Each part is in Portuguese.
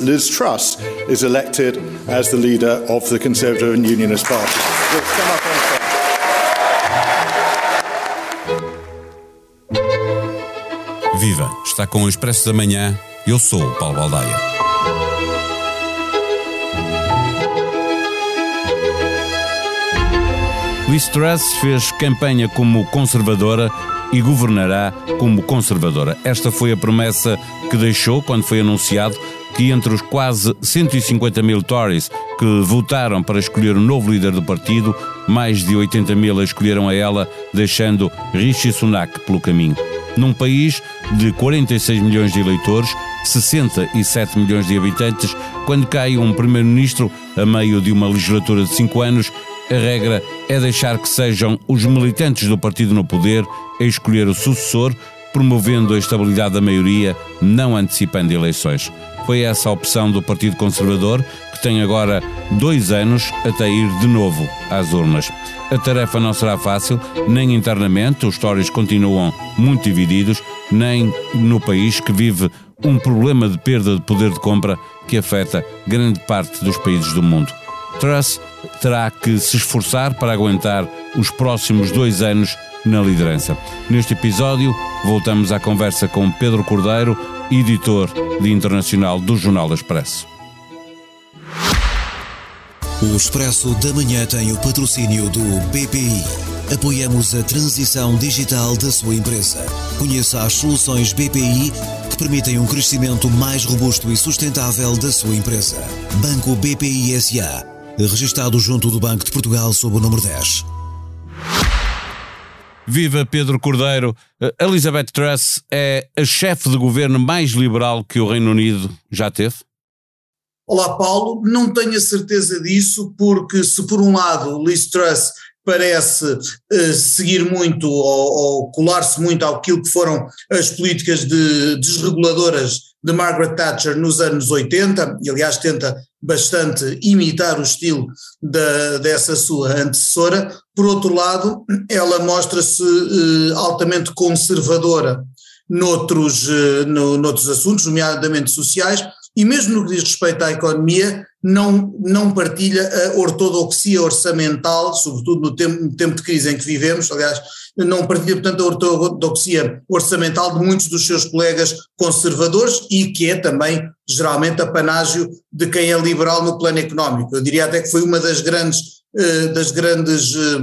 Liz Truss is elected as the leader of the Conservative and Unionist Party. Viva! Está com o Expresso da Manhã. Eu sou o Paulo Baldaia. Liz Truss fez campanha como conservadora e governará como conservadora. Esta foi a promessa que deixou quando foi anunciado que entre os quase 150 mil Tories que votaram para escolher o novo líder do partido, mais de 80 mil a escolheram a ela, deixando Rishi Sunak pelo caminho. Num país de 46 milhões de eleitores, 67 milhões de habitantes, quando cai um primeiro-ministro a meio de uma legislatura de cinco anos, a regra é deixar que sejam os militantes do partido no poder a escolher o sucessor, promovendo a estabilidade da maioria, não antecipando eleições. Foi essa a opção do Partido Conservador, que tem agora dois anos até ir de novo às urnas. A tarefa não será fácil, nem internamente, os Tories continuam muito divididos, nem no país que vive um problema de perda de poder de compra que afeta grande parte dos países do mundo. Truss terá que se esforçar para aguentar os próximos dois anos na liderança. Neste episódio, voltamos à conversa com Pedro Cordeiro, editor de internacional do Jornal Expresso. O Expresso da Manhã tem o patrocínio do BPI. Apoiamos a transição digital da sua empresa. Conheça as soluções BPI que permitem um crescimento mais robusto e sustentável da sua empresa. Banco BPI SA registado junto do Banco de Portugal sob o número 10. Viva Pedro Cordeiro. Elizabeth Truss é a chefe de governo mais liberal que o Reino Unido já teve? Olá Paulo, não tenho a certeza disso porque se por um lado Liz Truss parece uh, seguir muito ou, ou colar-se muito àquilo que foram as políticas de, desreguladoras de Margaret Thatcher nos anos 80, e aliás tenta bastante imitar o estilo da, dessa sua antecessora. Por outro lado, ela mostra-se uh, altamente conservadora noutros, uh, no, noutros assuntos, nomeadamente sociais, e mesmo no que diz respeito à economia, não, não partilha a ortodoxia orçamental, sobretudo no tempo, no tempo de crise em que vivemos, aliás, não partilha, portanto, a ortodoxia orçamental de muitos dos seus colegas conservadores e que é também, geralmente, apanágio de quem é liberal no plano económico. Eu diria até que foi uma das grandes, eh, das grandes eh,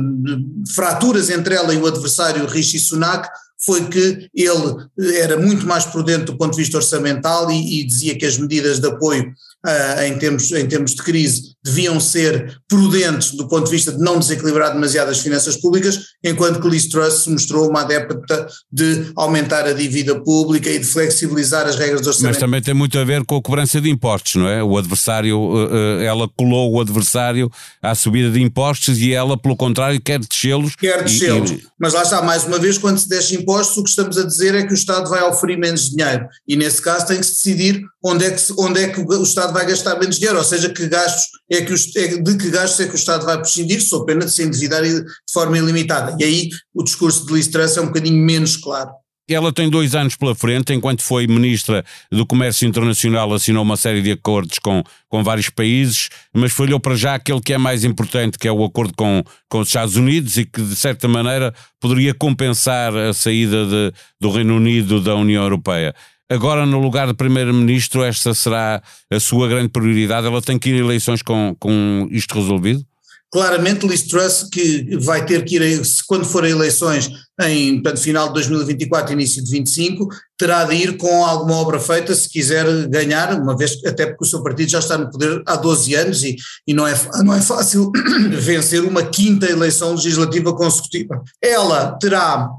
fraturas entre ela e o adversário Rishi Sunak, foi que ele era muito mais prudente do ponto de vista orçamental e, e dizia que as medidas de apoio uh, em, termos, em termos de crise deviam ser prudentes do ponto de vista de não desequilibrar demasiado as finanças públicas, enquanto que Liz Truss se mostrou uma adepta de aumentar a dívida pública e de flexibilizar as regras do orçamento. Mas também tem muito a ver com a cobrança de impostos, não é? O adversário, uh, uh, ela colou o adversário à subida de impostos e ela, pelo contrário, quer descê-los. Quer descê-los, e... mas lá está, mais uma vez, quando se desce impostos, o que estamos a dizer é que o Estado vai oferir menos dinheiro e nesse caso tem que se decidir onde é que, onde é que o Estado vai gastar menos dinheiro, ou seja, que gastos é que é, de que gastos é que o Estado vai prescindir, sou pena de se endividar de forma ilimitada. E aí o discurso de Liz Truss é um bocadinho menos claro. Ela tem dois anos pela frente, enquanto foi Ministra do Comércio Internacional, assinou uma série de acordos com, com vários países, mas falhou para já aquele que é mais importante, que é o acordo com, com os Estados Unidos e que, de certa maneira, poderia compensar a saída de, do Reino Unido da União Europeia. Agora, no lugar de Primeiro-Ministro, esta será a sua grande prioridade? Ela tem que ir a eleições com, com isto resolvido? Claramente, Liz Truss, que vai ter que ir, quando forem eleições em portanto, final de 2024, início de 25, terá de ir com alguma obra feita se quiser ganhar, uma vez até porque o seu partido já está no poder há 12 anos e, e não, é, não é fácil vencer uma quinta eleição legislativa consecutiva. Ela terá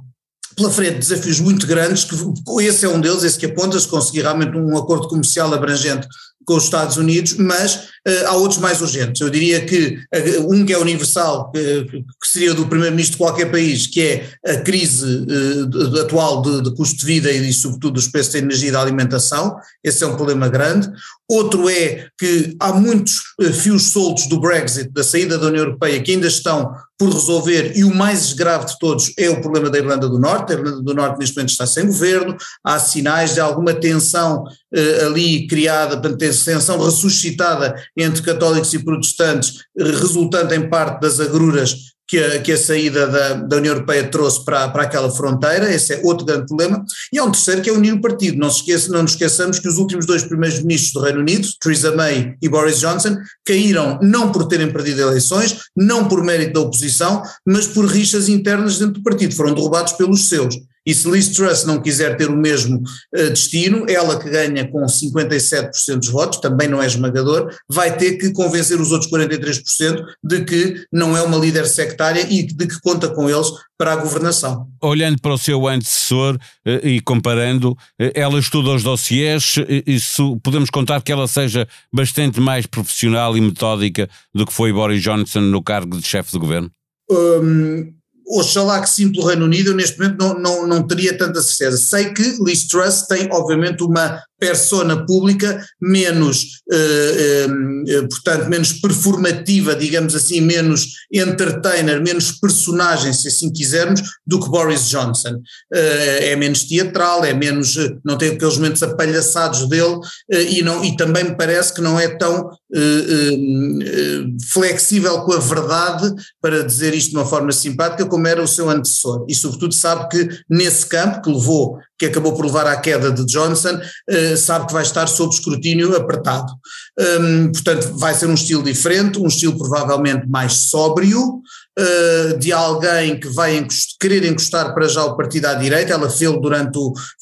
pela frente desafios muito grandes, que esse é um deles, esse que aponta, se conseguir realmente um acordo comercial abrangente com os Estados Unidos, mas uh, há outros mais urgentes. Eu diria que uh, um que é universal, uh, que seria do primeiro-ministro de qualquer país, que é a crise de, atual de, de, custo de vida e, sobretudo, dos preços da energia e da alimentação. Esse é um problema grande. Outro é que há muitos fios soltos do Brexit, da saída da União Europeia, que ainda estão por resolver, e o mais grave de todos é o problema da Irlanda do Norte. A Irlanda do Norte, neste momento, está sem governo, há sinais de alguma tensão ali criada, tensão ressuscitada entre católicos e protestantes, resultante em parte das agruras que a, que a saída da, da, União Europeia trouxe para, para aquela fronteira, esse é outro grande problema, e há um terceiro que é unir o partido. Não, se esqueça, não nos esqueçamos que os últimos dois primeiros ministros do Reino Unido, Theresa May e Boris Johnson, caíram não por terem perdido eleições, não por mérito da oposição, mas por rixas internas dentro do partido, foram derrubados pelos seus. E se Liz Truss não quiser ter o mesmo uh, destino, ela que ganha com 57% dos votos, também não é esmagador, vai ter que convencer os outros 43% de que não é uma líder sectária e de que conta com eles para a governação. Olhando para o seu antecessor uh, e comparando, uh, ela estuda os dossiers, isso podemos contar que ela seja bastante mais profissional e metódica do que foi Boris Johnson no cargo de chefe de governo? Um, Oxalá que sim pelo Reino Unido, eu neste momento não, não, não teria tanta certeza. Sei que Liz Truss tem, obviamente, uma persona pública menos, eh, eh, portanto, menos performativa, digamos assim, menos entertainer, menos personagem, se assim quisermos, do que Boris Johnson. Eh, é menos teatral, é menos, não tem aqueles momentos apalhaçados dele e, não, e também me parece que não é tão flexível com a verdade, para dizer isto de uma forma simpática, como era o seu antecessor. E sobretudo sabe que nesse campo, que levou que acabou por levar à queda de Johnson, uh, sabe que vai estar sob escrutínio apertado. Um, portanto, vai ser um estilo diferente, um estilo provavelmente mais sóbrio, de alguém que vai querer encostar para já o partido à direita. Ela fez durante,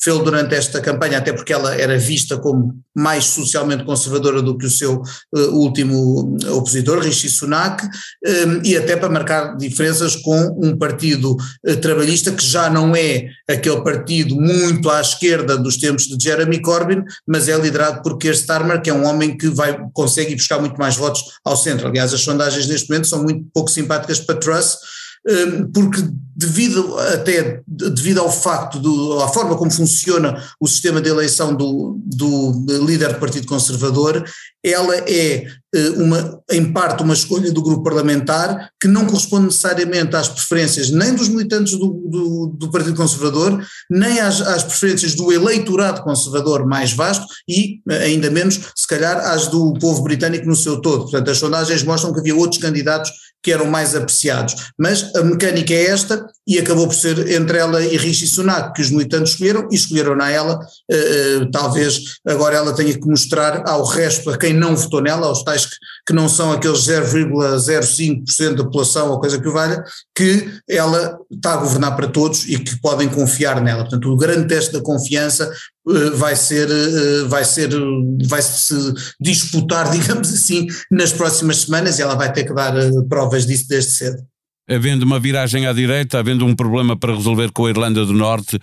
durante esta campanha, até porque ela era vista como mais socialmente conservadora do que o seu uh, último opositor, Rishi Sunak, um, e até para marcar diferenças com um partido uh, trabalhista que já não é aquele partido muito à esquerda dos tempos de Jeremy Corbyn, mas é liderado por Keir Starmer, que é um homem que vai, consegue buscar muito mais votos ao centro. Aliás, as sondagens neste momento são muito pouco simpáticas para Truss, hum, porque devido até devido ao facto do, à forma como funciona o sistema de eleição do, do líder do Partido Conservador, ela é eh, uma, em parte uma escolha do grupo parlamentar que não corresponde necessariamente às preferências nem dos militantes do, do, do Partido Conservador, nem às, às, preferências do eleitorado conservador mais vasto e ainda menos, se calhar, às do povo britânico no seu todo. Portanto, as sondagens mostram que havia outros candidatos que eram mais apreciados. Mas a mecânica é esta e acabou por ser entre ela e Rishi Sunak que os militantes escolheram e escolheram na ela. Uh, talvez agora ela tenha que mostrar ao resto, a quem não votou nela, aos tais que, que não são aqueles 0,05% da população ou coisa que o valha, que ela está a governar para todos e que podem confiar nela. Portanto, o grande teste da confiança eh, vai ser, vai ser, vai se disputar, digamos assim, nas próximas semanas e ela vai ter que dar provas disso desde cedo. Havendo uma viragem à direita, havendo um problema para resolver com a Irlanda do Norte,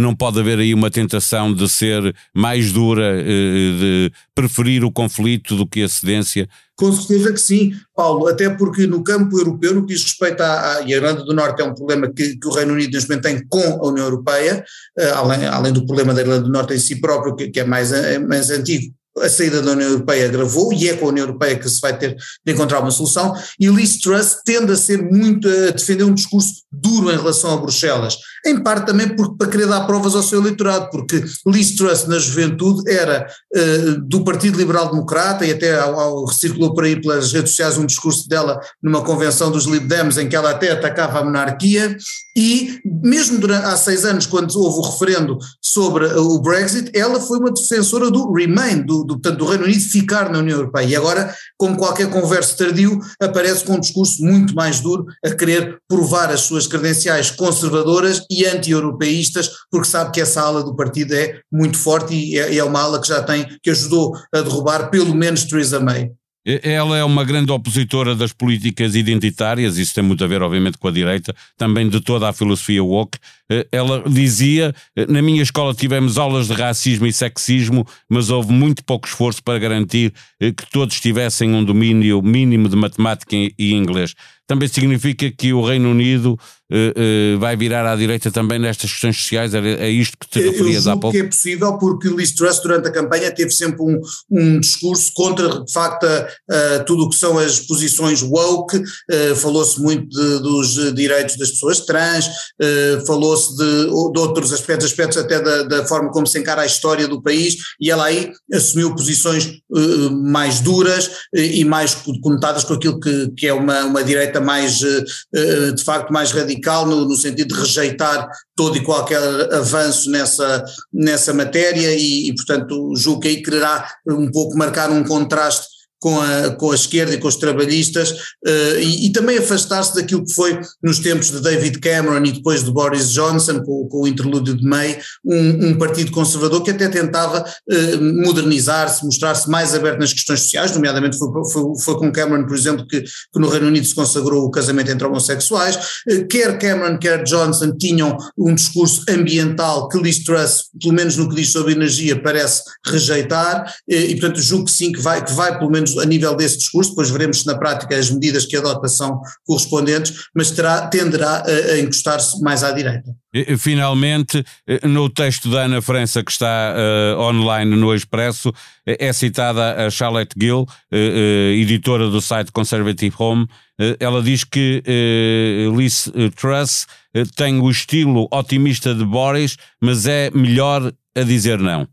não pode haver aí uma tentação de ser mais dura, de preferir o conflito do que a cedência? Com certeza que sim, Paulo, até porque no campo europeu, no que diz respeito à, à a Irlanda do Norte é um problema que, que o Reino Unido neste momento tem com a União Europeia, uh, além, além do problema da Irlanda do Norte em si próprio, que, que é mais, é mais antigo, a saída da União Europeia agravou e é com a União Europeia que se vai ter de encontrar uma solução. E Liz Truss tende a ser muito, a defender um discurso duro em relação a Bruxelas, em parte também porque, para querer dar provas ao seu eleitorado, porque Liz Truss na juventude era uh, do Partido Liberal Democrata e até ao, ao, circulou por aí pelas redes sociais um discurso dela numa convenção dos Lib Dems em que ela até atacava a monarquia. E mesmo durante, há seis anos quando houve o referendo sobre o Brexit, ela foi uma defensora do Remain, do, do, do Reino Unido ficar na União Europeia e agora, como qualquer converso tardio, aparece com um discurso muito mais duro a querer provar as suas credenciais conservadoras e anti-europeístas, porque sabe que essa ala do partido é muito forte e é, é uma ala que já tem, que ajudou a derrubar pelo menos Theresa May. Ela é uma grande opositora das políticas identitárias, isso tem muito a ver, obviamente, com a direita, também de toda a filosofia woke. Eh, ela dizia: eh, na minha escola tivemos aulas de racismo e sexismo, mas houve muito pouco esforço para garantir eh, que todos tivessem um domínio mínimo de matemática e inglês. Também significa que o Reino Unido uh, uh, vai virar à direita também nestas questões sociais? É, é isto que te referias há pouco? que é possível porque Liz Truss durante a campanha teve sempre um, um discurso contra de facto uh, tudo o que são as posições woke, falou-se muito de, dos direitos das pessoas trans, falou-se de, de, outros aspectos, aspectos até da, da, forma como se encara a história do país e ela aí assumiu posições mais duras e mais conotadas com aquilo que, que é uma, uma direita mais de facto mais radical radical no, no, sentido de rejeitar todo e qualquer avanço nessa, nessa matéria e, e, portanto, julgo que aí quererá um pouco marcar um contraste com a, com a esquerda e com os trabalhistas uh, e, e, também afastar-se daquilo que foi nos tempos de David Cameron e depois de Boris Johnson, com, com o interlúdio de May, um, um, partido conservador que até tentava uh, modernizar-se, mostrar-se mais aberto nas questões sociais, nomeadamente foi, foi, foi, com Cameron, por exemplo, que, que, no Reino Unido se consagrou o casamento entre homossexuais. Uh, quer Cameron, quer Johnson tinham um discurso ambiental que Liz Truss, pelo menos no que diz sobre energia, parece rejeitar e, portanto, julgo que sim, que vai, que vai pelo menos a nível desse discurso, depois veremos se na prática as medidas que adota são correspondentes, mas terá, tenderá a, a encostar-se mais à direita. Finalmente, eh, no texto da Ana França que está uh, online no Expresso, é citada a Charlotte Gill, uh, uh, editora do site Conservative Home. ela diz que Liz Truss tem o estilo otimista de Boris, mas é melhor a dizer não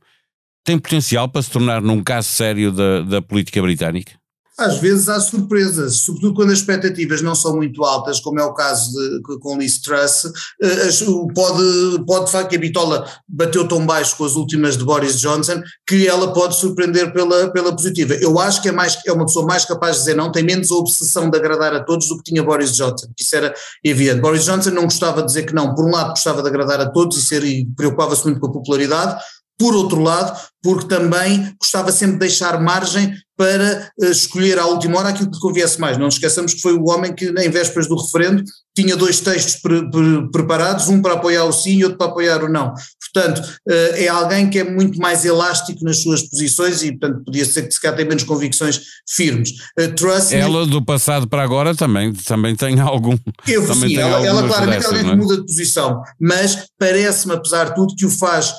tem potencial para se tornar num caso sério da, da política britânica? Às vezes há surpresas, sobretudo quando as expectativas não são muito altas, como é o caso de, com Liz Truss, eh, pode, pode de facto que a bitola bateu tão baixo com as últimas de Boris Johnson que ela pode surpreender pela, pela positiva. Eu acho que é, mais, é uma pessoa mais capaz de dizer não, tem menos a obsessão de agradar a todos do que tinha Boris Johnson, isso era evidente. Boris Johnson não gostava de dizer que não, por um lado gostava de agradar a todos e, ser, e preocupava-se muito com a popularidade, por outro lado, porque também gostava sempre de deixar margem para uh, escolher à última hora aquilo que conviesse mais. Não nos esqueçamos que foi o homem que, em vésperas do referendo, tinha dois textos pre pre preparados, um para apoiar o sim e outro para apoiar o não. Portanto, uh, é alguém que é muito mais elástico nas suas posições e, portanto, podia ser que se calhar tem menos convicções firmes. Uh, Truss, ela do passado para agora também, também tem algum. Eu, também sim, tem ela, ela claramente é? que muda de posição, mas parece-me, apesar de tudo, que o faz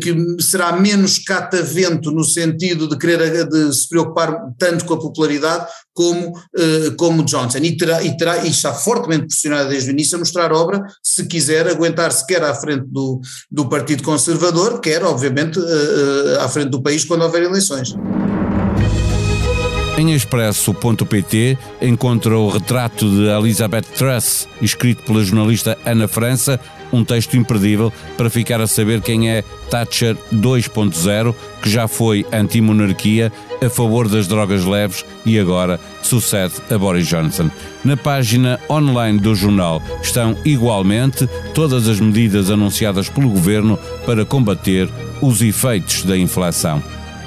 que será menos catavento no sentido de querer de se preocupar tanto com a popularidade como, como Johnson e terá, e terá e está fortemente pressionada desde o início a mostrar obra se quiser aguentar-se quer à frente do, do Partido Conservador, quer obviamente à frente do país quando houver eleições. Em expresso.pt encontra o retrato de Elizabeth Truss, escrito pela jornalista Ana França, um texto imperdível para ficar a saber quem é Thatcher 2.0, que já foi anti-monarquia, a favor das drogas leves e agora sucede a Boris Johnson. Na página online do jornal estão igualmente todas as medidas anunciadas pelo governo para combater os efeitos da inflação.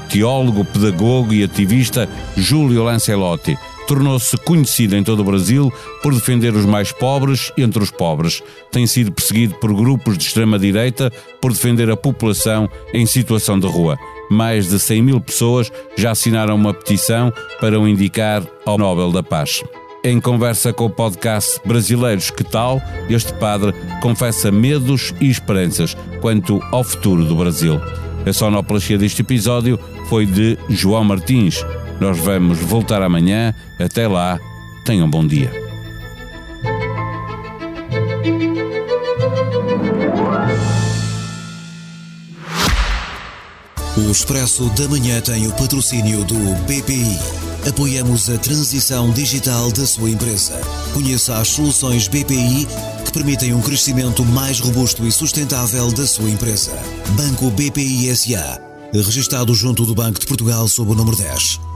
Teólogo, pedagogo e ativista Júlio Lancelotti tornou-se conhecido em todo o Brasil por defender os mais pobres entre os pobres. Tem sido perseguido por grupos de extrema-direita por defender a população em situação de rua. Mais de 100 mil pessoas já assinaram uma petição para o indicar ao Nobel da Paz. Em conversa com o podcast Brasileiros Que Tal, este padre confessa medos e esperanças quanto ao futuro do Brasil. A sonoplastia deste episódio foi de João Martins. Nós vamos voltar amanhã. Até lá, tenham um bom dia. O Expresso da Manhã tem o patrocínio do BPI. Apoiamos a transição digital da sua empresa. Conheça as soluções BPI que permitem um crescimento mais robusto e sustentável da sua empresa. Banco BPI SA. Registrado junto do Banco de Portugal sob o número 10.